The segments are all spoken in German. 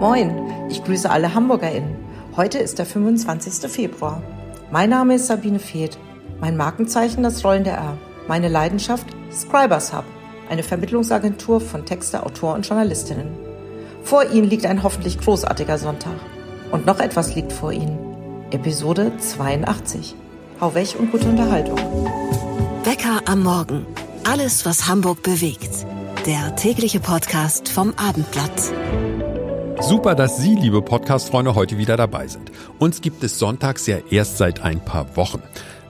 Moin, ich grüße alle HamburgerInnen. Heute ist der 25. Februar. Mein Name ist Sabine Feeth. Mein Markenzeichen das rollende R. Meine Leidenschaft Scribers Hub, eine Vermittlungsagentur von Texter, Autor und Journalistinnen. Vor Ihnen liegt ein hoffentlich großartiger Sonntag. Und noch etwas liegt vor Ihnen. Episode 82. Hau weg und gute Unterhaltung. Wecker am Morgen. Alles, was Hamburg bewegt. Der tägliche Podcast vom Abendblatt. Super, dass Sie, liebe Podcast-Freunde, heute wieder dabei sind. Uns gibt es sonntags ja erst seit ein paar Wochen.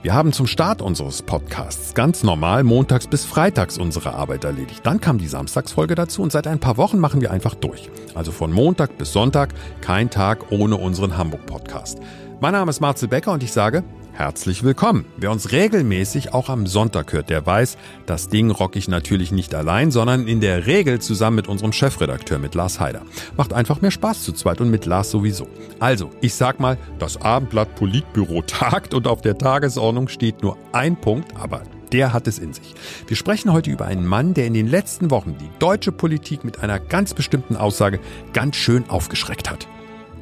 Wir haben zum Start unseres Podcasts ganz normal montags bis freitags unsere Arbeit erledigt. Dann kam die Samstagsfolge dazu und seit ein paar Wochen machen wir einfach durch. Also von Montag bis Sonntag kein Tag ohne unseren Hamburg-Podcast. Mein Name ist Marcel Becker und ich sage Herzlich willkommen. Wer uns regelmäßig auch am Sonntag hört, der weiß, das Ding rock ich natürlich nicht allein, sondern in der Regel zusammen mit unserem Chefredakteur, mit Lars Heider. Macht einfach mehr Spaß zu zweit und mit Lars sowieso. Also, ich sag mal, das Abendblatt Politbüro tagt und auf der Tagesordnung steht nur ein Punkt, aber der hat es in sich. Wir sprechen heute über einen Mann, der in den letzten Wochen die deutsche Politik mit einer ganz bestimmten Aussage ganz schön aufgeschreckt hat.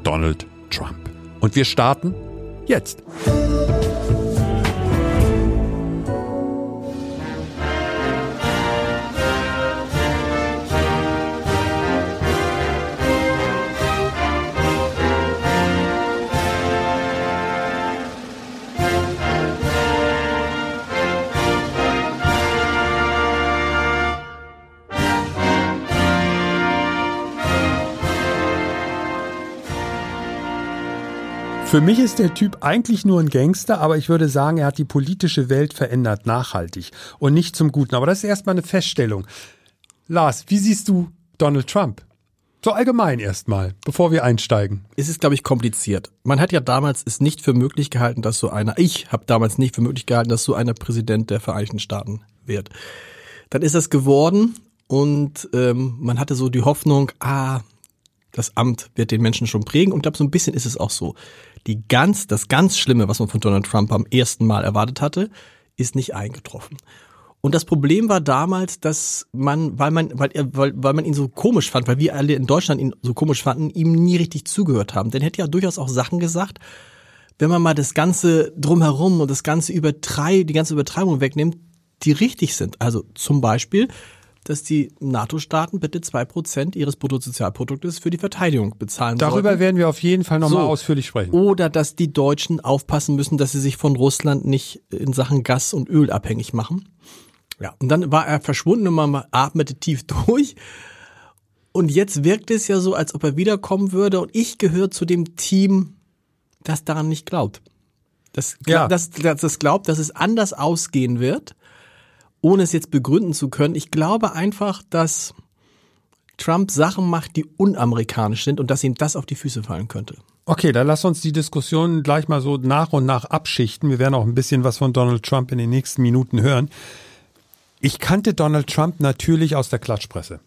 Donald Trump. Und wir starten jetzt. Für mich ist der Typ eigentlich nur ein Gangster, aber ich würde sagen, er hat die politische Welt verändert nachhaltig und nicht zum Guten. Aber das ist erstmal eine Feststellung. Lars, wie siehst du Donald Trump? So allgemein erstmal, bevor wir einsteigen. Es ist, glaube ich, kompliziert. Man hat ja damals es nicht für möglich gehalten, dass so einer, ich habe damals nicht für möglich gehalten, dass so einer Präsident der Vereinigten Staaten wird. Dann ist das geworden und ähm, man hatte so die Hoffnung, ah, das Amt wird den Menschen schon prägen und glaube, so ein bisschen ist es auch so die ganz, das ganz Schlimme, was man von Donald Trump am ersten Mal erwartet hatte, ist nicht eingetroffen. Und das Problem war damals, dass man, weil man, weil er, weil, weil man ihn so komisch fand, weil wir alle in Deutschland ihn so komisch fanden, ihm nie richtig zugehört haben. Denn er hätte ja durchaus auch Sachen gesagt, wenn man mal das Ganze drumherum und das ganze Übertreib, die ganze Übertreibung wegnimmt, die richtig sind. Also zum Beispiel, dass die NATO-Staaten bitte zwei Prozent ihres Bruttosozialproduktes für die Verteidigung bezahlen Darüber sollten. werden wir auf jeden Fall nochmal So. ausführlich sprechen. Oder dass die Deutschen aufpassen müssen, dass sie sich von Russland nicht in Sachen Gas und Öl abhängig machen. Ja, und dann war er verschwunden und man atmete tief durch. Und jetzt wirkt es ja so, als ob er wiederkommen würde. Und ich gehöre zu dem Team, das daran nicht glaubt. Das, Ja. das, das, das glaubt, dass es anders ausgehen wird, ohne es jetzt begründen zu können. Ich glaube einfach, dass Trump Sachen macht, die unamerikanisch sind und dass ihm das auf die Füße fallen könnte. Okay, dann lass uns die Diskussion gleich mal so nach und nach abschichten. Wir werden auch ein bisschen was von Donald Trump in den nächsten Minuten hören. Ich kannte Donald Trump natürlich aus der Klatschpresse.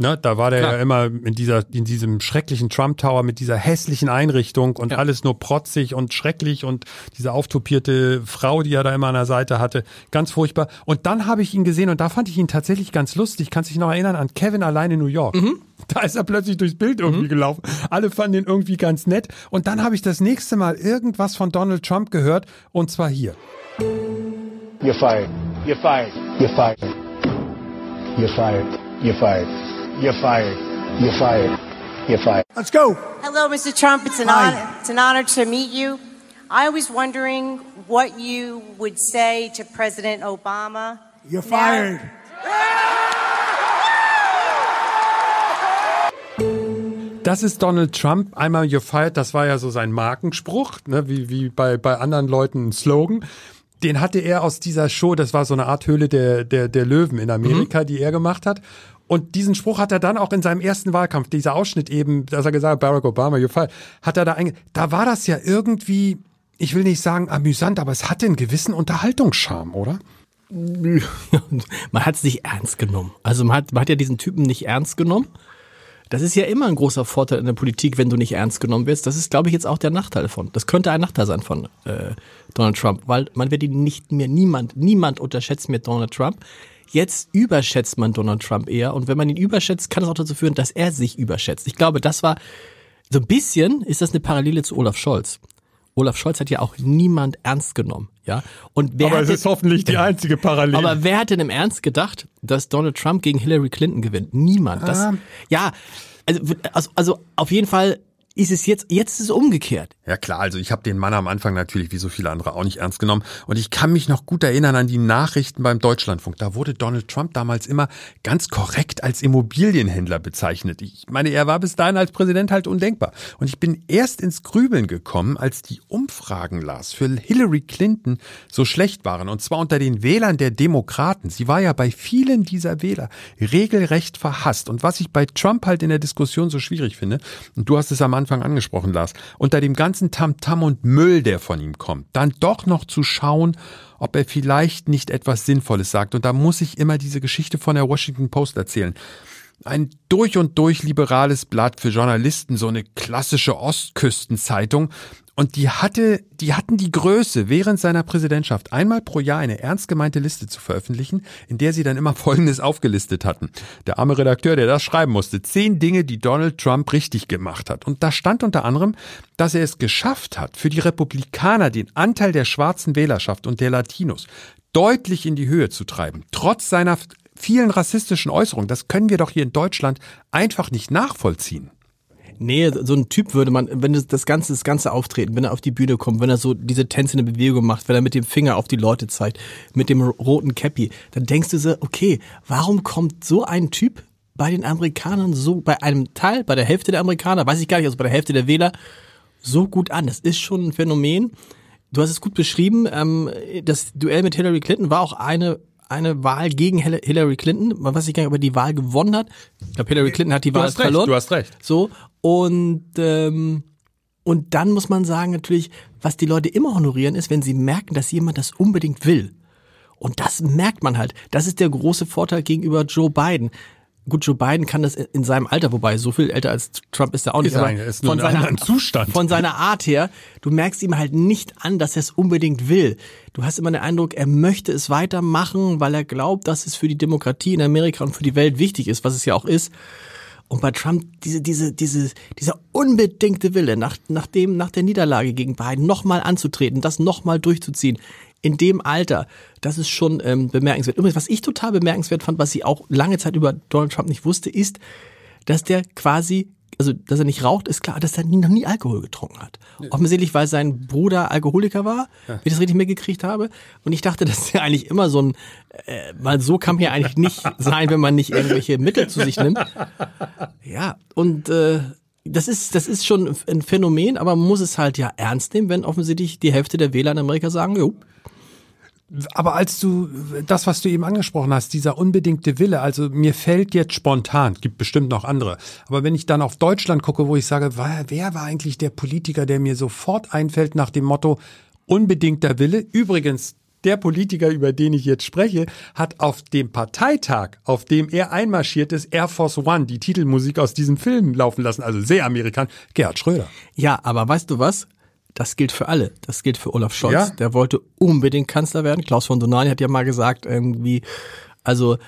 Ne, da war der Klar. ja immer in dieser, in diesem schrecklichen Trump Tower mit dieser hässlichen Einrichtung und Ja. alles nur protzig und schrecklich und diese auftopierte Frau, die er da immer an der Seite hatte. Ganz furchtbar. Und dann habe ich ihn gesehen und da fand ich ihn tatsächlich ganz lustig. Kannst dich noch erinnern an Kevin allein in New York? Da ist er plötzlich durchs Bild irgendwie gelaufen. Alle fanden ihn irgendwie ganz nett. Und dann habe ich das nächste Mal irgendwas von Donald Trump gehört und zwar hier. You're fired. You're fired. You're fired. You're fired. You're fired. You're fired. You're fired. You're fired. Let's go. Hello, Mr. Trump. It's an Hi. honor. It's an honor to meet you. I was wondering what you would say to President Obama. You're now- fired. Das ist Donald Trump. Einmal You're fired, das war ja so sein Markenspruch, ne, wie, wie bei, bei anderen Leuten ein Slogan. Den hatte er aus dieser Show, das war so eine Art Höhle der, der, der Löwen in Amerika, die er gemacht hat. Und diesen Spruch hat er dann auch in seinem ersten Wahlkampf, dieser Ausschnitt eben, dass er gesagt hat, Barack Obama, you're fired, hat er da einge Da war das ja irgendwie, ich will nicht sagen amüsant, aber es hatte einen gewissen Unterhaltungscharme, oder? man hat es nicht ernst genommen. Also man hat, man hat ja diesen Typen nicht ernst genommen. Das ist ja immer ein großer Vorteil in der Politik, wenn du nicht ernst genommen wirst. Das ist, glaube ich, jetzt auch der Nachteil davon. Das könnte ein Nachteil sein von äh, Donald Trump, weil man wird ihn nicht mehr, niemand, niemand unterschätzt mehr Donald Trump. Jetzt überschätzt man Donald Trump eher. Und wenn man ihn überschätzt, kann es auch dazu führen, dass er sich überschätzt. Ich glaube, das war so ein bisschen ist das eine Parallele zu Olaf Scholz. Olaf Scholz hat ja auch niemand ernst genommen, ja. Und wer Aber es ist hoffentlich die einzige Parallele. aber wer hätte denn im Ernst gedacht, dass Donald Trump gegen Hillary Clinton gewinnt? Niemand. Das, Ah. Ja, also, also, also auf jeden Fall ist es jetzt, jetzt ist es umgekehrt. Ja klar, also ich habe den Mann am Anfang natürlich wie so viele andere auch nicht ernst genommen und ich kann mich noch gut erinnern an die Nachrichten beim Deutschlandfunk. Da wurde Donald Trump damals immer ganz korrekt als Immobilienhändler bezeichnet. Ich meine, er war bis dahin als Präsident halt undenkbar. Und ich bin erst ins Grübeln gekommen, als die Umfragen las für Hillary Clinton so schlecht waren und zwar unter den Wählern der Demokraten. Sie war ja bei vielen dieser Wähler regelrecht verhasst und was ich bei Trump halt in der Diskussion so schwierig finde, und du hast es am Anfang angesprochen, Lars, unter dem ganzen Tamtam und Müll, der von ihm kommt, dann doch noch zu schauen, ob er vielleicht nicht etwas Sinnvolles sagt. Und da muss ich immer diese Geschichte von der Washington Post erzählen. Ein durch und durch liberales Blatt für Journalisten, so eine klassische Ostküstenzeitung. Und die hatte, die hatten die Größe, während seiner Präsidentschaft einmal pro Jahr eine ernst gemeinte Liste zu veröffentlichen, in der sie dann immer Folgendes aufgelistet hatten. Der arme Redakteur, der das schreiben musste, zehn Dinge, die Donald Trump richtig gemacht hat. Und da stand unter anderem, dass er es geschafft hat, für die Republikaner den Anteil der schwarzen Wählerschaft und der Latinos deutlich in die Höhe zu treiben, trotz seiner vielen rassistischen Äußerungen. Das können wir doch hier in Deutschland einfach nicht nachvollziehen. Nee, so ein Typ würde man, wenn das ganze, das ganze Auftreten, wenn er auf die Bühne kommt, wenn er so diese tänzende Bewegung macht, wenn er mit dem Finger auf die Leute zeigt, mit dem roten Cappy, dann denkst du so, okay, warum kommt so ein Typ bei den Amerikanern so, bei einem Teil, bei der Hälfte der Amerikaner, weiß ich gar nicht, also bei der Hälfte der Wähler, so gut an? Das ist schon ein Phänomen. Du hast es gut beschrieben, ähm, das Duell mit Hillary Clinton war auch eine eine Wahl gegen Hil- Hillary Clinton, man weiß nicht gar nicht, ob er die Wahl gewonnen hat. Ich glaube, Hillary Clinton hat die Wahl hast recht, verloren. du hast recht. So und ähm, und dann muss man sagen natürlich, was die Leute immer honorieren ist, wenn sie merken, dass jemand das unbedingt will. Und das merkt man halt. Das ist der große Vorteil gegenüber Joe Biden. Gut, Joe Biden kann das in seinem Alter, wobei so viel älter als Trump ist er auch nicht. Ist er aber er ist einem anderen Zustand. Von seiner Art her, du merkst ihm halt nicht an, dass er es unbedingt will. Du hast immer den Eindruck, er möchte es weitermachen, weil er glaubt, dass es für die Demokratie in Amerika und für die Welt wichtig ist, was es ja auch ist. Und bei Trump diese, diese, diese, dieser unbedingte Wille, nach, nach dem, nach der Niederlage gegen Biden nochmal anzutreten, das nochmal durchzuziehen, in dem Alter, das ist schon ähm, bemerkenswert. Übrigens, was ich total bemerkenswert fand, was ich auch lange Zeit über Donald Trump nicht wusste, ist, dass der quasi, also dass er nicht raucht, ist klar, dass er nie, noch nie Alkohol getrunken hat. Offensichtlich, weil sein Bruder Alkoholiker war, wie ich das richtig mitgekriegt habe. Und ich dachte, das ist ja eigentlich immer so ein, äh, weil so kann man ja eigentlich nicht sein, wenn man nicht irgendwelche Mittel zu sich nimmt. Ja, und äh, das ist, das ist schon ein Phänomen, aber man muss es halt ja ernst nehmen, wenn offensichtlich die Hälfte der Wähler in Amerika sagen, jo, Aber als du das, was du eben angesprochen hast, dieser unbedingte Wille, also mir fällt jetzt spontan, gibt bestimmt noch andere, aber wenn ich dann auf Deutschland gucke, wo ich sage, wer, wer war eigentlich der Politiker, der mir sofort einfällt nach dem Motto unbedingter Wille? Übrigens, der Politiker, über den ich jetzt spreche, hat auf dem Parteitag, auf dem er einmarschiert ist, Air Force One, die Titelmusik aus diesem Film laufen lassen, also sehr amerikan, Gerhard Schröder. Ja, aber weißt du was? Das gilt für alle. Das gilt für Olaf Scholz. Ja. Der wollte unbedingt Kanzler werden. Klaus von Donani hat ja mal gesagt, irgendwie, also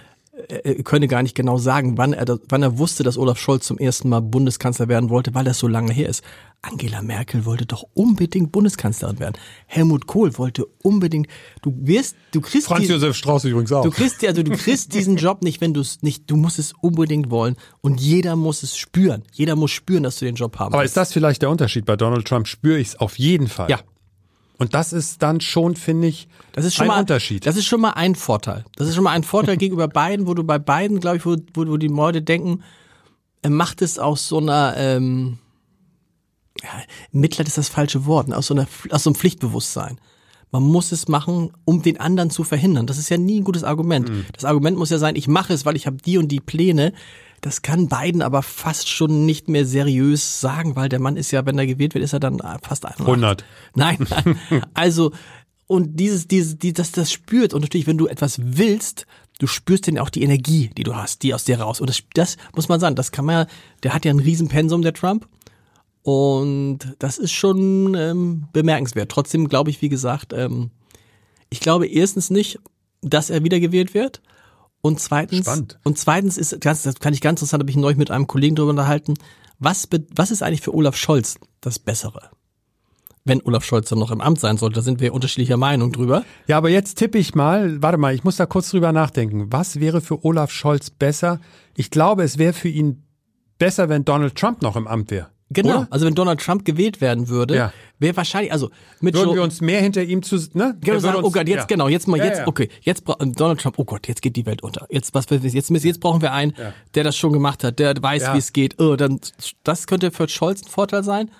er er könne gar nicht genau sagen, wann er, das- wann er wusste, dass Olaf Scholz zum ersten Mal Bundeskanzler werden wollte, weil das so lange her ist. Angela Merkel wollte doch unbedingt Bundeskanzlerin werden. Helmut Kohl wollte unbedingt. Du wirst, du kriegst Franz die- Josef Strauß übrigens auch. Du kriegst, also du kriegst diesen Job nicht, wenn du es nicht, du musst es unbedingt wollen und jeder muss es spüren. Jeder muss spüren, dass du den Job haben Aber willst. ist das vielleicht der Unterschied? Bei Donald Trump spüre ich es auf jeden Fall. Ja. Und das ist dann schon, finde ich, Das ist schon ein mal Unterschied. Das ist schon mal ein Vorteil. Das ist schon mal ein Vorteil gegenüber beiden, wo du bei beiden, glaube ich, wo, wo, wo die Leute denken, er macht es aus so einer ähm, ja, Mitleid ist das falsche Wort, aus so einer aus so einem Pflichtbewusstsein. Man muss es machen, um den anderen zu verhindern. Das ist ja nie ein gutes Argument. Das Argument muss ja sein, ich mache es, weil ich habe die und die Pläne. Das kann Biden aber fast schon nicht mehr seriös sagen, weil der Mann ist ja, wenn er gewählt wird, ist er dann fast 100. Nein, nein. Also, und dieses, dieses, die, das, das spürt. Und natürlich, wenn du etwas willst, du spürst dann auch die Energie, die du hast, die aus dir raus. Und das, das muss man sagen, das kann man ja, der hat ja ein Riesenpensum, der Trump. Und das ist schon ähm, bemerkenswert. Trotzdem glaube ich, wie gesagt, ähm, ich glaube erstens nicht, dass er wiedergewählt wird. Und zweitens, Spannend. und zweitens ist, ganz, das kann ich ganz interessant, habe ich neulich mit einem Kollegen darüber unterhalten, was, was ist eigentlich für Olaf Scholz das Bessere? Wenn Olaf Scholz dann noch im Amt sein sollte, da sind wir unterschiedlicher Meinung drüber. Ja, aber jetzt tippe ich mal, warte mal, ich muss da kurz drüber nachdenken. Was wäre für Olaf Scholz besser? Ich glaube, es wäre für ihn besser, wenn Donald Trump noch im Amt wäre. Genau. Oder? Also wenn Donald Trump gewählt werden würde, Ja. wäre wahrscheinlich, also mit Würden Joe, wir uns mehr hinter ihm zu, ne? Genau, sagen, uns- oh Gott, jetzt ja. genau, jetzt mal jetzt, ja. okay, jetzt Donald Trump, oh Gott, jetzt geht die Welt unter. Jetzt was jetzt jetzt, jetzt brauchen wir einen, der das schon gemacht hat, der weiß, wie es geht. Oh, dann das könnte für Scholz ein Vorteil sein.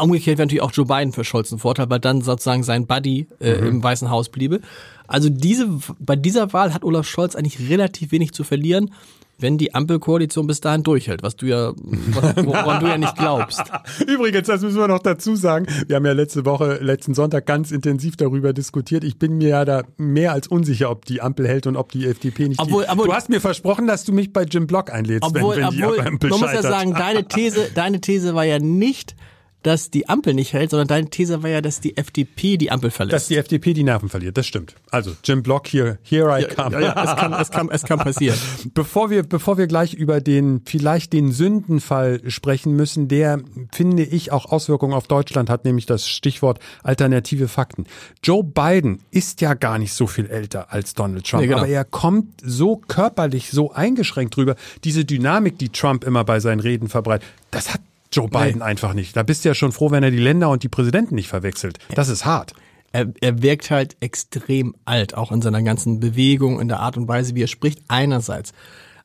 Umgekehrt wäre natürlich auch Joe Biden für Scholz ein Vorteil, weil dann sozusagen sein Buddy äh, Mhm. im Weißen Haus bliebe. Also diese bei dieser Wahl hat Olaf Scholz eigentlich relativ wenig zu verlieren, wenn die Ampelkoalition bis dahin durchhält, was du ja woran du ja nicht glaubst. Übrigens, das müssen wir noch dazu sagen. Wir haben ja letzte Woche, letzten Sonntag ganz intensiv darüber diskutiert. Ich bin mir ja da mehr als unsicher, ob die Ampel hält und ob die FDP nicht. Obwohl- die, obwohl- du hast mir versprochen, dass du mich bei Jim Block einlädst, Obwohl, wenn, wenn die obwohl Ampel man muss ja scheitert. sagen, deine These, deine These war ja nicht, dass die Ampel nicht hält, sondern deine These war ja, dass die FDP die Ampel verlässt. dass die FDP die Nerven verliert. Das stimmt. Also Jim Block hier, here I come. ja, ja, es kann, es kann, es kann passieren. Bevor wir, bevor wir gleich über den, vielleicht den Sündenfall sprechen müssen, der, finde ich, auch Auswirkungen auf Deutschland hat, nämlich das Stichwort alternative Fakten. Joe Biden ist ja gar nicht so viel älter als Donald Trump, Nee, genau. aber er kommt so körperlich, so eingeschränkt drüber. Diese Dynamik, die Trump immer bei seinen Reden verbreitet, das hat Joe Biden einfach nicht. Da bist du ja schon froh, wenn er die Länder und die Präsidenten nicht verwechselt. Das ist hart. Er, er wirkt halt extrem alt, auch in seiner ganzen Bewegung, in der Art und Weise, wie er spricht, einerseits.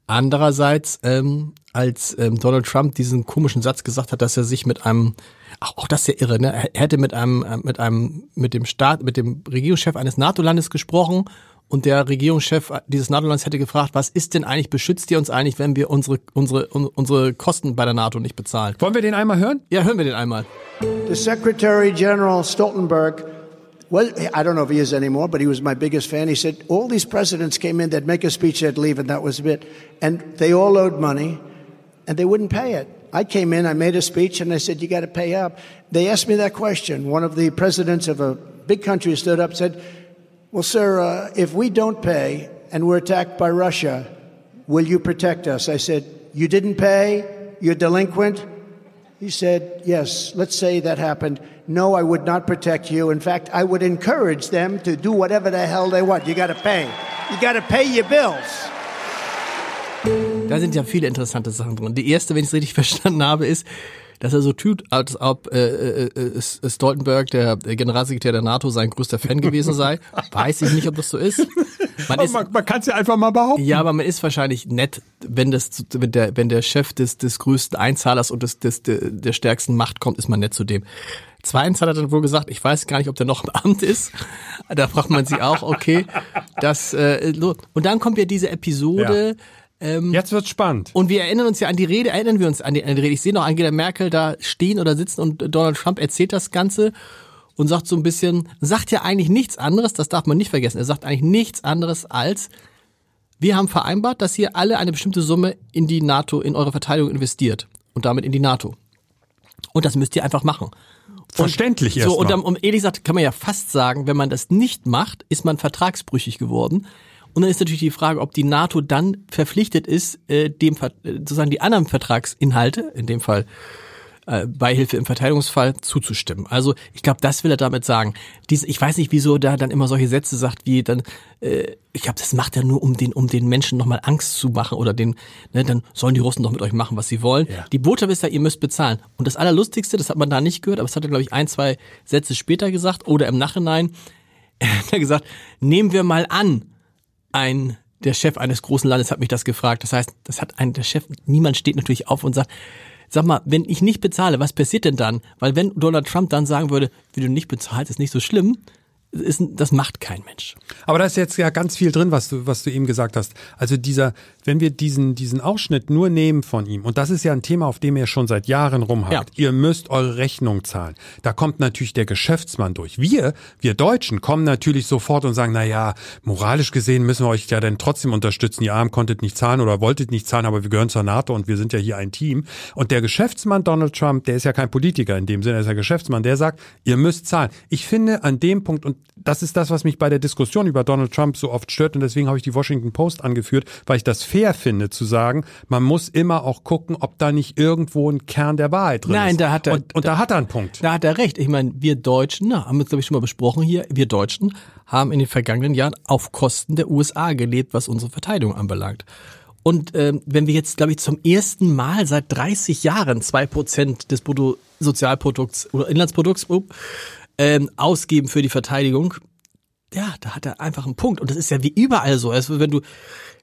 Andererseits, ähm, als ähm, Donald Trump diesen komischen Satz gesagt hat, dass er sich mit einem, auch, auch das ist ja irre, ne? Er hätte mit einem, äh, mit einem, mit dem Staat, mit dem Regierungschef eines NATO-Landes gesprochen und der Regierungschef dieses NATO-Landes hätte gefragt, was ist denn eigentlich, beschützt ihr uns eigentlich, wenn wir unsere, unsere, un- unsere Kosten bei der NATO nicht bezahlen? Wollen wir den einmal hören? Ja, hören wir den einmal. The Secretary General Stoltenberg, well, I don't know if he is anymore, but he was my biggest fan. He said all these presidents came in, they'd make a speech, they'd leave, and that was it. And they all owed money, and they wouldn't pay it. I came in, I made a speech, and I said, you got to pay up. They asked me that question. One of the presidents of a big country stood up and said, well, sir, uh, if we don't pay and we're attacked by Russia, will you protect us? I said, you didn't pay, you're delinquent. He said, Yes, let's say that happened. No, I would not protect you. In fact, I would encourage them to do whatever the hell they want. You got to pay. You got to pay your bills. Da sind ja viele interessante Sachen drin. Die erste, wenn ich es richtig verstanden habe, ist, dass er so tut, als ob äh, äh, äh, Stoltenberg, der Generalsekretär der NATO, sein größter Fan gewesen sei. Weiß ich nicht, ob das so ist. Man ist man man kann es ja einfach mal behaupten. ja, aber man ist wahrscheinlich nett, wenn das, wenn der, wenn der Chef des, des größten Einzahlers und des, des, der, stärksten Macht kommt, ist man nett zu dem. Zweitens hat er dann wohl gesagt, ich weiß gar nicht, ob der noch im Amt ist. Da fragt man sich auch, okay, das, äh, und dann kommt ja diese Episode, Jetzt wird's spannend. und wir erinnern uns ja an die Rede, erinnern wir uns an die, an die Rede. Ich sehe noch Angela Merkel da stehen oder sitzen und Donald Trump erzählt das Ganze und sagt so ein bisschen, sagt ja eigentlich nichts anderes, das darf man nicht vergessen. Er sagt eigentlich nichts anderes als, wir haben vereinbart, dass ihr alle eine bestimmte Summe in die NATO, in eure Verteidigung investiert und damit in die NATO. Und das müsst ihr einfach machen. Verständlich So, und erstmal. dann, um ehrlich gesagt, kann man ja fast sagen, wenn man das nicht macht, ist man vertragsbrüchig geworden. Und dann ist natürlich die Frage, ob die NATO dann verpflichtet ist, äh, dem äh, sozusagen die anderen Vertragsinhalte, in dem Fall äh, Beihilfe im Verteidigungsfall, zuzustimmen. Also ich glaube, das will er damit sagen. Dies, ich weiß nicht, wieso da dann immer solche Sätze sagt, wie dann, äh, ich glaube, das macht er nur, um den, um den Menschen nochmal Angst zu machen oder den, ne, dann sollen die Russen doch mit euch machen, was sie wollen. Die Botschaft ist ja, ihr müsst bezahlen. Und das Allerlustigste, das hat man da nicht gehört, aber das hat er, glaube ich, ein, zwei Sätze später gesagt oder im Nachhinein, er hat gesagt, nehmen wir mal an, ein der Chef eines großen Landes hat mich das gefragt. Das heißt, das hat ein der Chef, niemand steht natürlich auf und sagt, sag mal, wenn ich nicht bezahle, was passiert denn dann? Weil wenn Donald Trump dann sagen würde, wie du nicht bezahlst, ist nicht so schlimm, ist, das macht kein Mensch. Aber da ist jetzt ja ganz viel drin, was du, was du eben gesagt hast. Also dieser, wenn wir diesen, diesen Ausschnitt nur nehmen von ihm, und das ist ja ein Thema, auf dem er schon seit Jahren rumhakt, ihr müsst eure Rechnung zahlen. Da kommt natürlich der Geschäftsmann durch. Wir, wir Deutschen, kommen natürlich sofort und sagen, na ja, moralisch gesehen müssen wir euch ja dann trotzdem unterstützen. Ihr Arm konntet nicht zahlen oder wolltet nicht zahlen, aber wir gehören zur NATO und wir sind ja hier ein Team. Und der Geschäftsmann Donald Trump, der ist ja kein Politiker in dem Sinne, er ist ja Geschäftsmann, der sagt, ihr müsst zahlen. Ich finde an dem Punkt, und das ist das, was mich bei der Diskussion über Donald Trump so oft stört und deswegen habe ich die Washington Post angeführt, weil ich das fair finde zu sagen, man muss immer auch gucken, ob da nicht irgendwo ein Kern der Wahrheit drin Nein, ist. da hat er- und, und da hat er einen Punkt. Da hat er recht. Ich meine, wir Deutschen, na, haben wir glaube ich schon mal besprochen hier, wir Deutschen haben in den vergangenen Jahren auf Kosten der USA gelebt, was unsere Verteidigung anbelangt. Und ähm, wenn wir jetzt, glaube ich, zum ersten Mal seit 30 Jahren zwei Prozent des Bruttosozialprodukts oder Inlandsprodukts ähm, ausgeben für die Verteidigung, ja, da hat er einfach einen Punkt. Und das ist ja wie überall so. Also wenn du,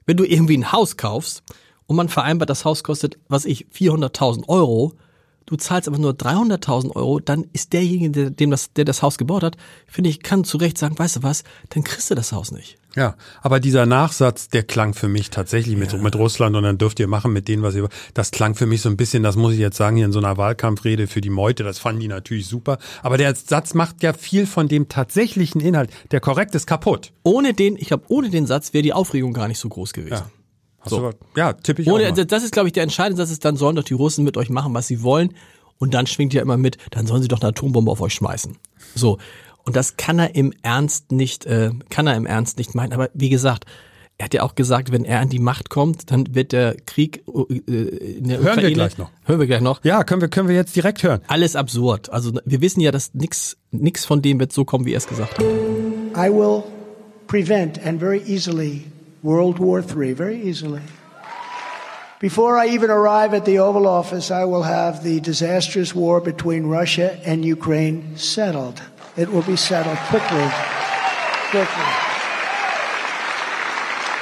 wenn du irgendwie ein Haus kaufst und man vereinbart, das Haus kostet, was ich, 400.000 Euro, du zahlst aber nur 300.000 Euro, dann ist derjenige, der, dem das, der das Haus gebaut hat, finde ich, kann zu Recht sagen, weißt du was, dann kriegst du das Haus nicht. Ja, aber dieser Nachsatz, der klang für mich tatsächlich mit, mit Russland und dann dürft ihr machen mit denen, was ihr, das klang für mich so ein bisschen, das muss ich jetzt sagen, hier in so einer Wahlkampfrede für die Meute, das fanden die natürlich super. Aber der Satz macht ja viel von dem tatsächlichen Inhalt. Der korrekt ist kaputt. Ohne den, ich glaube, ohne den Satz wäre die Aufregung gar nicht so groß gewesen. Ja. Hast So. ja, tippe ich Ohne, auch mal. das ist, glaube ich, der entscheidende Satz ist, dann sollen doch die Russen mit euch machen, was sie wollen. Und dann schwingt ja immer mit, dann sollen sie doch eine Atombombe auf euch schmeißen. So. Und das kann er im Ernst nicht, äh, kann er im Ernst nicht meinen. Aber wie gesagt, er hat ja auch gesagt, wenn er an die Macht kommt, dann wird der Krieg äh, in der Hören wir Ukraine, gleich noch. Hören wir gleich noch. Ja, können wir, können wir jetzt direkt hören. Alles absurd. Also wir wissen ja, dass nix, nix von dem wird so kommen, wie er es gesagt hat. I will prevent and very easily World War III, very easily. Before I even arrive at the Oval Office, I will have the disastrous war between Russia and Ukraine settled. It will be settled quickly. Quickly.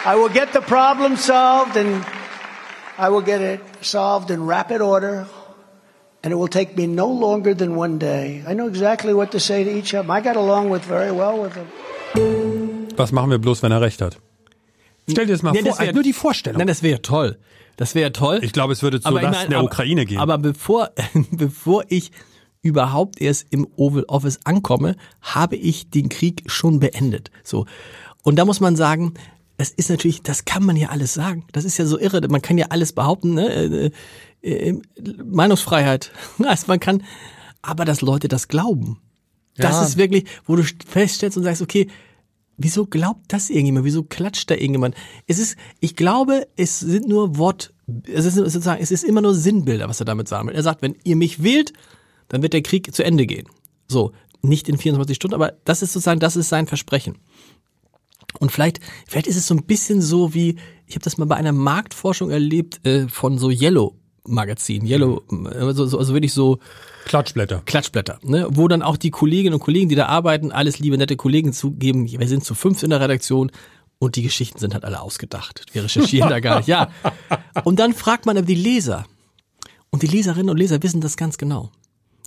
I will get the problem solved and I will get it solved in rapid order. And it will take me no longer than one day. I know exactly what to say to each of them. I got along with very well with them. Was machen wir bloß, wenn er recht hat? Stell dir das mal Nee, vor, das wär- nur die Vorstellung. Nein, das wäre toll. Das wäre toll. ich glaube, es würde zu Lasten meine, der aber- Ukraine gehen. Aber bevor, bevor ich überhaupt erst im Oval Office ankomme, habe ich den Krieg schon beendet. So. Und da muss man sagen, das ist natürlich, das kann man ja alles sagen. Das ist ja so irre. Man kann ja alles behaupten, ne? Äh, äh, Meinungsfreiheit. Also man kann, aber dass Leute das glauben. Das Ja. ist wirklich, wo du feststellst und sagst, okay, wieso glaubt das irgendjemand? Wieso klatscht da irgendjemand? Es ist, ich glaube, es sind nur Wort, es ist sozusagen, es ist immer nur Sinnbilder, was er damit will. Er sagt, wenn ihr mich wählt, dann wird der Krieg zu Ende gehen. So, nicht in 24 Stunden, aber das ist sozusagen, das ist sein Versprechen. Und vielleicht, vielleicht ist es so ein bisschen so wie, ich habe das mal bei einer Marktforschung erlebt äh, von so Yellow Magazin, Yellow, also, so- also wirklich so Klatschblätter. Klatschblätter, ne? wo dann auch die Kolleginnen und Kollegen, die da arbeiten, alles liebe nette Kollegen zugeben, wir sind zu fünf in der Redaktion und die Geschichten sind halt alle ausgedacht. Wir recherchieren da gar nicht. Ja. Und dann fragt man aber die Leser. Und die Leserinnen und Leser wissen das ganz genau.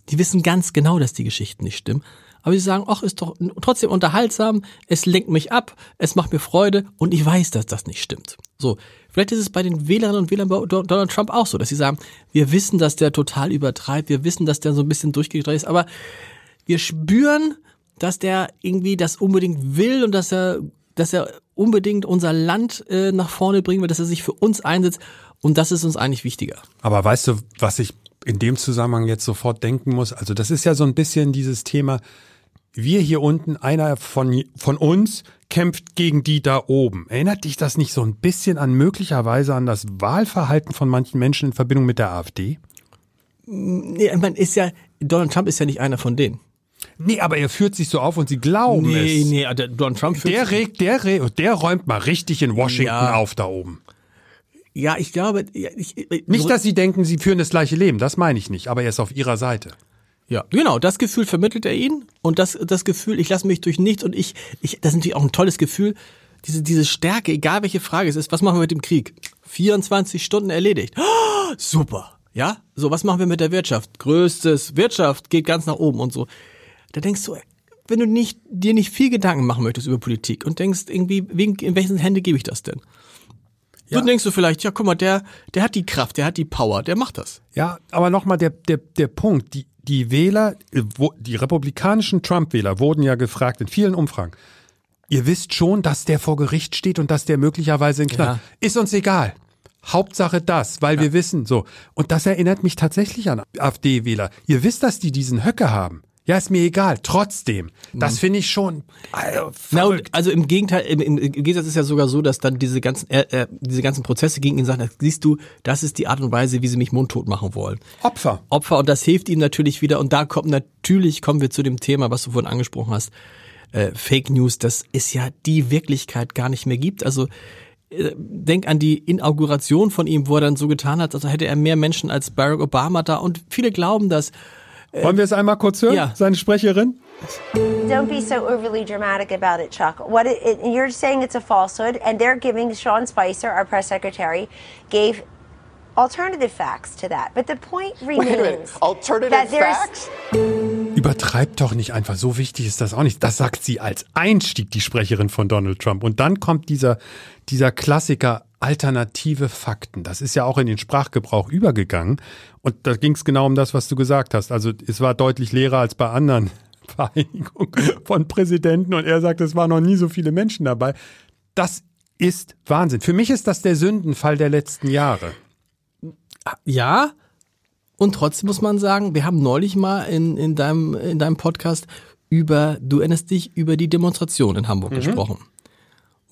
Die wissen ganz genau, dass die Geschichten nicht stimmen. Aber sie sagen, ach, ist doch trotzdem unterhaltsam, es lenkt mich ab, es macht mir Freude und ich weiß, dass das nicht stimmt. So, vielleicht ist es bei den Wählerinnen und Wählern bei Do- Donald Trump auch so, dass sie sagen, wir wissen, dass der total übertreibt, wir wissen, dass der so ein bisschen durchgedreht ist, aber wir spüren, dass der irgendwie das unbedingt will und dass er, dass er unbedingt unser Land äh, nach vorne bringen will, dass er sich für uns einsetzt und das ist uns eigentlich wichtiger. Aber weißt du, was ich in dem Zusammenhang jetzt sofort denken muss? Also das ist ja so ein bisschen dieses Thema, wir hier unten, einer von, von uns kämpft gegen die da oben. Erinnert dich das nicht so ein bisschen an möglicherweise an das Wahlverhalten von manchen Menschen in Verbindung mit der AfD? Nee, ich meine, ist ja, Donald Trump ist ja nicht einer von denen. Nee, aber er führt sich so auf und sie glauben Nee, es. nee, der Donald Trump fühlt Der regt, der, re- der räumt mal richtig in Washington Ja. auf da oben. Ja, ich glaube, ich, ich- Nicht, dass sie denken, sie führen das gleiche Leben, das meine ich nicht, aber er ist auf ihrer Seite. Ja, genau, das Gefühl vermittelt er ihnen und das, das Gefühl, ich lasse mich durch nichts und ich, ich, das ist natürlich auch ein tolles Gefühl, diese, diese Stärke, egal welche Frage es ist, was machen wir mit dem Krieg? 24 Stunden erledigt. Oh, super. Ja? So, was machen wir mit der Wirtschaft? Größtes Wirtschaft geht ganz nach oben und so. Da denkst du, wenn du nicht, dir nicht viel Gedanken machen möchtest über Politik und denkst irgendwie, wegen, in welchen Hände gebe ich das denn? Dann denkst du vielleicht, ja, guck mal, der, der hat die Kraft, der hat die Power, der macht das. Ja, aber nochmal der, der, der Punkt. Die, die Wähler, äh, die republikanischen Trump-Wähler wurden ja gefragt in vielen Umfragen. Ihr wisst schon, dass der vor Gericht steht und dass der möglicherweise in Knall. Ja. Ist uns egal. Hauptsache das, weil wir wissen, so. Und das erinnert mich tatsächlich an AfD-Wähler. Ihr wisst, dass die diesen Höcke haben. Ja, ist mir egal. Trotzdem. Das finde ich schon. Also, Na und, also im Gegenteil, im, im Gegensatz ist ja sogar so, dass dann diese ganzen, äh, äh, diese ganzen Prozesse gegen ihn sagen, siehst du, das ist die Art und Weise, wie sie mich mundtot machen wollen. Opfer. Opfer und das hilft ihm natürlich wieder. Und da kommt natürlich, kommen wir zu dem Thema, was du vorhin angesprochen hast, äh, Fake News, dass es ja die Wirklichkeit gar nicht mehr gibt. Also äh, denk an die Inauguration von ihm, wo er dann so getan hat, als hätte er mehr Menschen als Barack Obama da. Und viele glauben das. Wollen wir es einmal kurz hören? ja. Seine Sprecherin? Don't be so overly dramatic about it, Chuck. What it, it, you're saying it's a falsehood, and they're giving Sean Spicer, our press secretary, gave alternative facts to that. But the point remains Wait a minute. Alternative that there's facts? Übertreibt doch nicht einfach. So wichtig ist das auch nicht. Das sagt sie als Einstieg, die Sprecherin von Donald Trump. Und dann kommt dieser, dieser Klassiker alternative Fakten. Das ist ja auch in den Sprachgebrauch übergegangen. Und da ging es genau um das, was du gesagt hast. Also es war deutlich leerer als bei anderen Vereinigungen von Präsidenten. Und er sagt, es waren noch nie so viele Menschen dabei. Das ist Wahnsinn. Für mich ist das der Sündenfall der letzten Jahre. Ja, und trotzdem muss man sagen, wir haben neulich mal in, in, deinem, in deinem Podcast über, du erinnerst dich, über die Demonstration in Hamburg gesprochen.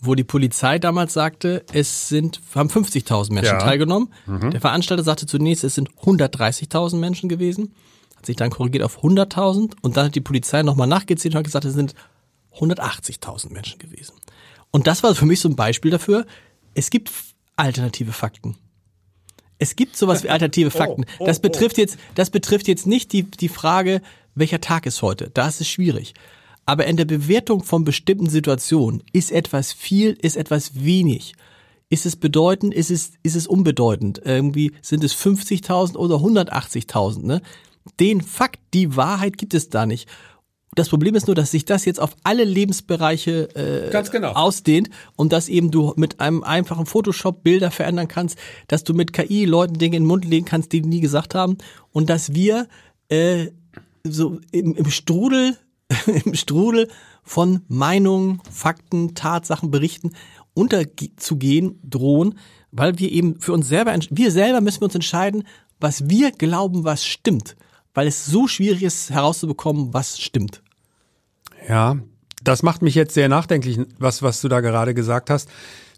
Wo die Polizei damals sagte, es sind, haben 50.000 Menschen Ja. teilgenommen. Der Veranstalter sagte zunächst, es sind 130.000 Menschen gewesen. Hat sich dann korrigiert auf 100.000 und dann hat die Polizei nochmal nachgezählt und hat gesagt, es sind 180.000 Menschen gewesen. Und das war für mich so ein Beispiel dafür, es gibt alternative Fakten. Es gibt sowas wie alternative Fakten. Das betrifft jetzt, das betrifft jetzt nicht die, die Frage, welcher Tag ist heute. Da ist es schwierig. Aber in der Bewertung von bestimmten Situationen ist etwas viel, ist etwas wenig. Ist es bedeutend, ist es, ist es unbedeutend? Irgendwie sind es 50.000 oder 180.000, ne? Den Fakt, die Wahrheit gibt es da nicht. Das Problem ist nur, dass sich das jetzt auf alle Lebensbereiche äh, genau. ausdehnt und dass eben du mit einem einfachen Photoshop Bilder verändern kannst, dass du mit KI Leuten Dinge in den Mund legen kannst, die die nie gesagt haben und dass wir äh, so im, im Strudel im Strudel von Meinungen, Fakten, Tatsachen, Berichten unterzugehen drohen, weil wir eben für uns selber, wir selber müssen uns entscheiden, was wir glauben, was stimmt, weil es so schwierig ist herauszubekommen, was stimmt. Ja, das macht mich jetzt sehr nachdenklich, was, was du da gerade gesagt hast.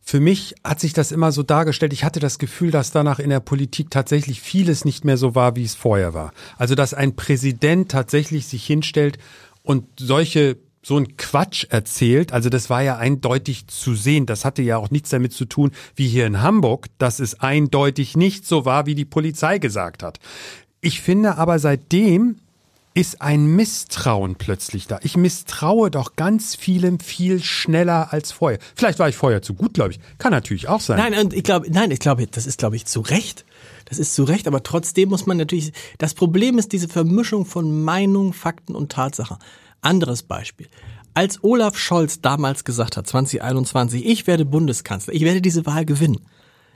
Für mich hat sich das immer so dargestellt. Ich hatte das Gefühl, dass danach in der Politik tatsächlich vieles nicht mehr so war, wie es vorher war. Also, dass ein Präsident tatsächlich sich hinstellt und solche so ein Quatsch erzählt. Also das war ja eindeutig zu sehen. Das hatte ja auch nichts damit zu tun, wie hier in Hamburg, dass es eindeutig nicht so war, wie die Polizei gesagt hat. Ich finde aber seitdem ist ein Misstrauen plötzlich da. Ich misstraue doch ganz vielem viel schneller als vorher. Vielleicht war ich vorher zu gut, glaube ich. Kann natürlich auch sein. Nein, und ich glaube, nein, ich glaube, das ist, glaube ich, zu Recht. Das ist zu Recht, aber trotzdem muss man natürlich, das Problem ist diese Vermischung von Meinung, Fakten und Tatsache. Anderes Beispiel. Als Olaf Scholz damals gesagt hat, 2021, ich werde Bundeskanzler, ich werde diese Wahl gewinnen,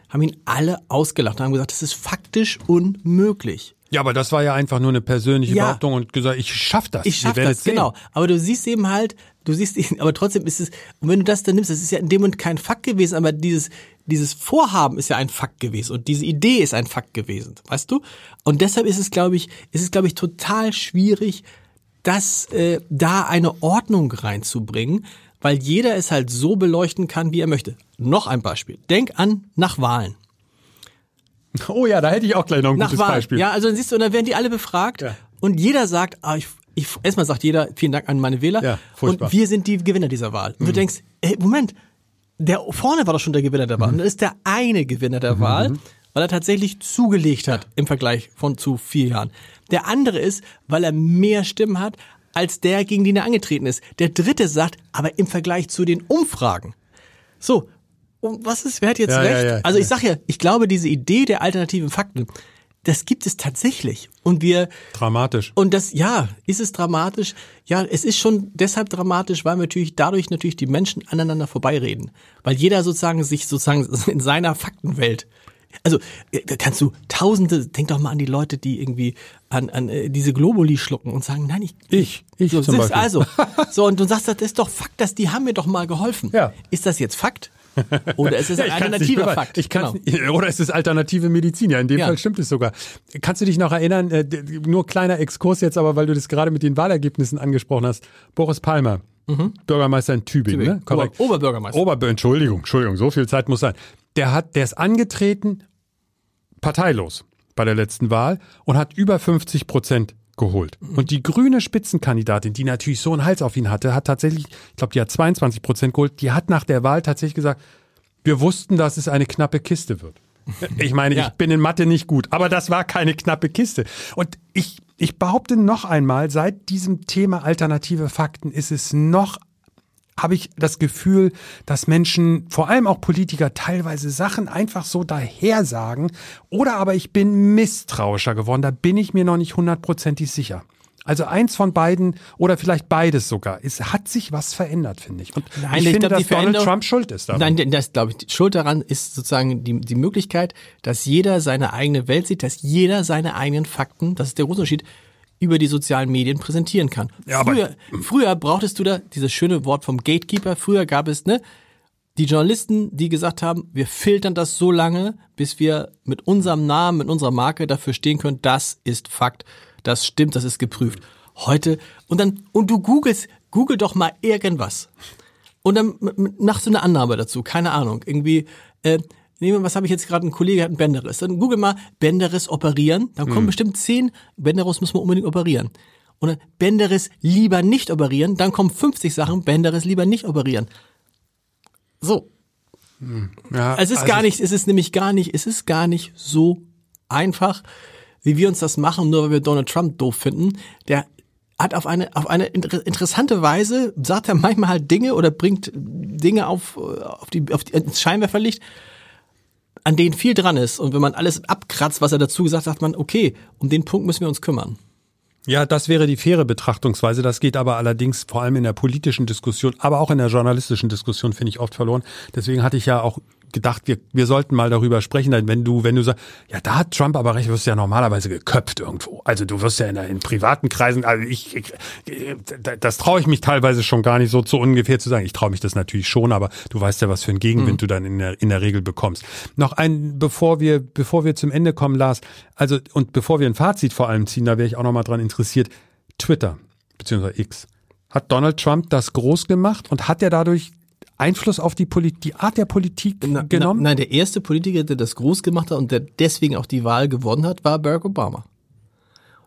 haben ihn alle ausgelacht und haben gesagt, das ist faktisch unmöglich. Ja, aber das war ja einfach nur eine persönliche Ja. Behauptung und gesagt, ich schaff das. Ich schaff das, sehen. genau. Aber du siehst eben halt, du siehst, ihn- aber trotzdem ist es, und wenn du das dann nimmst, das ist ja in dem Moment kein Fakt gewesen, aber dieses, dieses Vorhaben ist ja ein Fakt gewesen und diese Idee ist ein Fakt gewesen, weißt du? Und deshalb ist es, glaube ich, ist es, glaube ich, total schwierig, das, äh, da eine Ordnung reinzubringen, weil jeder es halt so beleuchten kann, wie er möchte. Noch ein Beispiel. Denk an nach Wahlen. Oh ja, da hätte ich auch gleich noch ein Nach gutes Wahlen. Beispiel. Ja, also dann siehst du, und dann werden die alle befragt Ja. und jeder sagt, ah, ich, ich, erstmal sagt jeder, vielen Dank an meine Wähler. Ja, furchtbar. Mhm. und wir sind die Gewinner dieser Wahl. Und du denkst, ey, Moment, der vorne war doch schon der Gewinner der Wahl. Und das ist der eine Gewinner Mhm. der Wahl, weil er tatsächlich zugelegt hat im Vergleich von zu vier Jahren. Der andere ist, weil er mehr Stimmen hat, als der, gegen den er angetreten ist. Der dritte sagt, aber im Vergleich zu den Umfragen. So, und was ist, wer hat jetzt Ja, ja, recht? ja, also ich ja. sag ja, ich glaube, diese Idee der alternativen Fakten, das gibt es tatsächlich. Und wir, Dramatisch. und das, ja, ist es dramatisch? Ja, es ist schon deshalb dramatisch, weil natürlich dadurch natürlich die Menschen aneinander vorbeireden. Weil jeder sozusagen sich sozusagen in seiner Faktenwelt also äh, da kannst du Tausende, denk doch mal an die Leute, die irgendwie an, an äh, diese Globuli schlucken und sagen, nein, ich, Ich, ich so, zum Beispiel. also, so und du sagst, das ist doch Fakt, dass die haben mir doch mal geholfen. Ja. Ist das jetzt Fakt? Oder es ist ein Ja, nicht alternativer beweisen. Fakt. Ich Genau. nicht, oder es ist alternative Medizin. Ja, in dem Ja. Fall stimmt es sogar. Kannst du dich noch erinnern, äh, nur kleiner Exkurs jetzt, aber weil du das gerade mit den Wahlergebnissen angesprochen hast. Boris Palmer, Bürgermeister in Tübingen, Mhm. Tübingen. ne? Korrekt. Ober- Oberbürgermeister. Ober Entschuldigung, Entschuldigung, so viel Zeit muss sein. Der hat, der ist angetreten, parteilos bei der letzten Wahl und hat über 50 Prozent geholt. Und die grüne Spitzenkandidatin, die natürlich so einen Hals auf ihn hatte, hat tatsächlich, ich glaube, die hat 22 Prozent geholt, die hat nach der Wahl tatsächlich gesagt, wir wussten, dass es eine knappe Kiste wird. Ich meine, Ja. ich bin in Mathe nicht gut, aber das war keine knappe Kiste. Und ich, ich behaupte noch einmal, seit diesem Thema alternative Fakten ist es noch habe ich das Gefühl, dass Menschen, vor allem auch Politiker, teilweise Sachen einfach so daher sagen. Oder aber ich bin misstrauischer geworden. Da bin ich mir noch nicht hundertprozentig sicher. Also eins von beiden oder vielleicht beides sogar. Es hat sich was verändert, finde ich. Und Nein, ich, ich finde, glaub, dass Donald Trump schuld ist daran. Nein, das glaube ich, Schuld daran ist sozusagen die, die Möglichkeit, dass jeder seine eigene Welt sieht, dass jeder seine eigenen Fakten, das ist der große Unterschied, über die sozialen Medien präsentieren kann. Ja, früher, früher brauchtest du da dieses schöne Wort vom Gatekeeper. Früher gab es ne die Journalisten, die gesagt haben, wir filtern das so lange, bis wir mit unserem Namen, mit unserer Marke dafür stehen können, das ist Fakt, das stimmt, das ist geprüft. Heute und dann und du googelst, google doch mal irgendwas. Und dann machst du eine Annahme dazu, keine Ahnung. Irgendwie, äh, nehmen wir, was habe ich jetzt gerade, ein Kollege hat einen Bänderriss. Dann google mal Bänderriss operieren, dann kommen bestimmt zehn, Bänderriss muss man unbedingt operieren. Und dann Bänderriss lieber nicht operieren, dann kommen 50 Sachen, Bänderriss lieber nicht operieren. So. ja, Es ist also gar nicht, es ist nämlich gar nicht, es ist gar nicht so einfach, wie wir uns das machen, nur weil wir Donald Trump doof finden. Der hat auf eine, auf eine inter- interessante Weise, sagt er manchmal halt Dinge oder bringt Dinge auf, äh, auf die, auf die, ins Scheinwerferlicht, an denen viel dran ist. Und wenn man alles abkratzt, was er dazu gesagt hat, sagt man, okay, um den Punkt müssen wir uns kümmern. Ja, das wäre die faire Betrachtungsweise. Das geht aber allerdings vor allem in der politischen Diskussion, aber auch in der journalistischen Diskussion finde ich oft verloren. Deswegen hatte ich ja auch gedacht, wir, wir sollten mal darüber sprechen, denn wenn du, wenn du sagst, ja, da hat Trump aber recht, wirst du ja normalerweise geköpft irgendwo. Also du wirst ja in, in privaten Kreisen, also ich, ich das traue ich mich teilweise schon gar nicht so zu ungefähr zu sagen. Ich traue mich das natürlich schon, aber du weißt ja, was für einen Gegenwind du dann in der, in der Regel bekommst. Noch ein, bevor wir, bevor wir zum Ende kommen, Lars, also und bevor wir ein Fazit vor allem ziehen, da wäre ich auch noch mal dran interessiert. Twitter beziehungsweise X. Hat Donald Trump das groß gemacht und hat er dadurch Einfluss auf die, Polit die Art der Politik genommen? Na, nein, der erste Politiker, der das groß gemacht hat und der deswegen auch die Wahl gewonnen hat, war Barack Obama.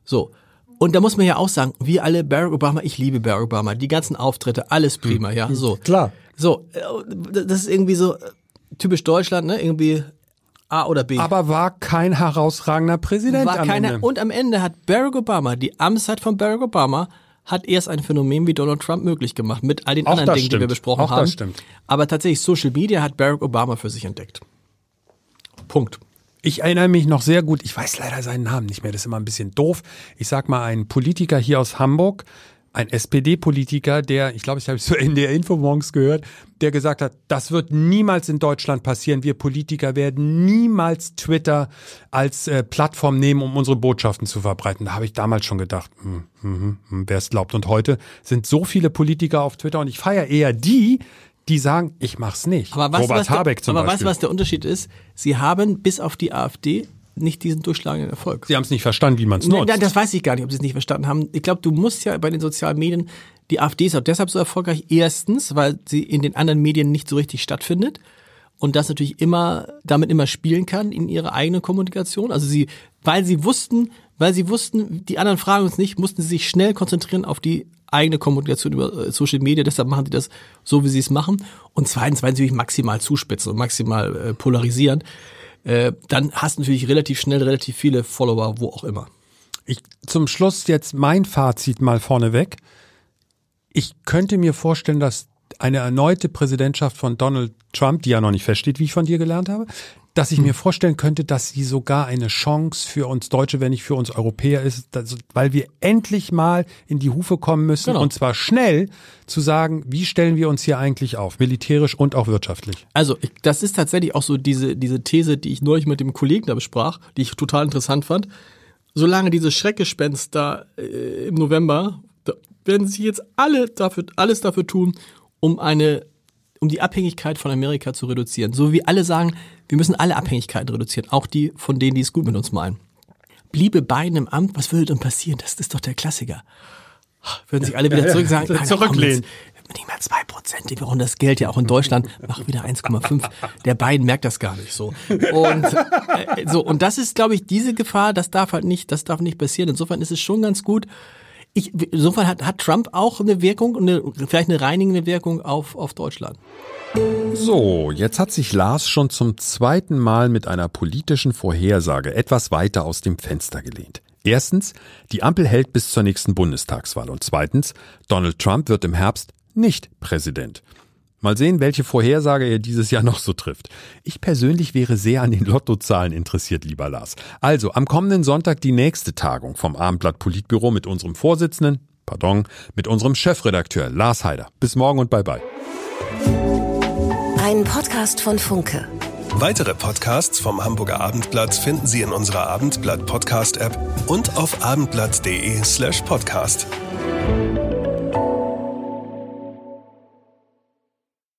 So. Und da muss man ja auch sagen, wir alle Barack Obama, ich liebe Barack Obama, die ganzen Auftritte, alles prima, ja, so. Klar. So, äh, das ist irgendwie so äh, typisch Deutschland, ne, irgendwie A oder B. Aber war kein herausragender Präsident war am keiner. Ende. Und am Ende hat Barack Obama, die Amtszeit von Barack Obama, hat erst ein Phänomen wie Donald Trump möglich gemacht, mit all den Auch anderen das Dingen, die wir stimmt. besprochen Auch das haben. stimmt. Aber tatsächlich, Social Media hat Barack Obama für sich entdeckt. Punkt. Ich erinnere mich noch sehr gut, ich weiß leider seinen Namen nicht mehr, das ist immer ein bisschen doof. Ich sag mal, ein Politiker hier aus Hamburg, ein SPD-Politiker, der, ich glaube, ich habe es so in der Info morgens gehört, der gesagt hat, das wird niemals in Deutschland passieren. Wir Politiker werden niemals Twitter als äh, Plattform nehmen, um unsere Botschaften zu verbreiten. Da habe ich damals schon gedacht, hm, hm, hm, wer es glaubt. Und heute sind so viele Politiker auf Twitter und ich feiere eher die, die sagen, ich mach's nicht. Aber was, Robert was der, Habeck zum aber weißt Beispiel. du, was der Unterschied ist? Sie haben bis auf die AfD nicht diesen durchschlagenden Erfolg. Sie haben es nicht verstanden, wie man es nutzt. nein, das weiß ich gar nicht, ob sie es nicht verstanden haben. Ich glaube, du musst ja bei den sozialen Medien, die AfD ist auch deshalb so erfolgreich, erstens, weil sie in den anderen Medien nicht so richtig stattfindet und das natürlich immer, damit immer spielen kann in ihrer eigenen Kommunikation. Also sie, weil sie wussten, weil sie wussten, die anderen fragen uns nicht, mussten sie sich schnell konzentrieren auf die eigene Kommunikation über äh, Social Media, deshalb machen die das so, wie sie es machen. Und zweitens, weil sie natürlich maximal zuspitzen und maximal äh, polarisieren. Äh, dann hast du natürlich relativ schnell relativ viele Follower, wo auch immer. Ich, zum Schluss jetzt mein Fazit mal vorneweg. Ich könnte mir vorstellen, dass eine erneute Präsidentschaft von Donald Trump, die ja noch nicht feststeht, wie ich von dir gelernt habe, dass ich mir vorstellen könnte, dass sie sogar eine Chance für uns Deutsche, wenn nicht für uns Europäer ist, dass, weil wir endlich mal in die Hufe kommen müssen Genau. und zwar schnell zu sagen, wie stellen wir uns hier eigentlich auf, militärisch und auch wirtschaftlich. Also, ich, das ist tatsächlich auch so diese, diese These, die ich neulich mit dem Kollegen da besprach, die ich total interessant fand. Solange dieses Schreckgespenst da äh, im November, da werden sie jetzt alle dafür, alles dafür tun, um eine um die Abhängigkeit von Amerika zu reduzieren. So wie alle sagen, wir müssen alle Abhängigkeiten reduzieren, auch die von denen, die es gut mit uns meinen. Bliebe Biden im Amt, was würde dann passieren? Das ist doch der Klassiker. Würden sich alle wieder zurück sagen, ja, zurücklehnen. Nicht mal zwei Prozent, die brauchen das Geld ja auch in Deutschland, mach wieder 1,5. Der Biden merkt das gar nicht so. Und äh, so und das ist, glaube ich, diese Gefahr, das darf halt nicht, das darf nicht passieren. Insofern ist es schon ganz gut, ich, insofern hat, hat Trump auch eine Wirkung, eine, vielleicht eine reinigende Wirkung auf, auf Deutschland. So, jetzt hat sich Lars schon zum zweiten Mal mit einer politischen Vorhersage etwas weiter aus dem Fenster gelehnt. Erstens, die Ampel hält bis zur nächsten Bundestagswahl und zweitens, Donald Trump wird im Herbst nicht Präsident. Mal sehen, welche Vorhersage er dieses Jahr noch so trifft. Ich persönlich wäre sehr an den Lottozahlen interessiert, lieber Lars. Also, am kommenden Sonntag die nächste Tagung vom Abendblatt Politbüro mit unserem Vorsitzenden, pardon, mit unserem Chefredakteur Lars Heider. Bis morgen und bye bye. Ein Podcast von Funke. Weitere Podcasts vom Hamburger Abendblatt finden Sie in unserer Abendblatt Podcast App und auf abendblatt.de slash podcast.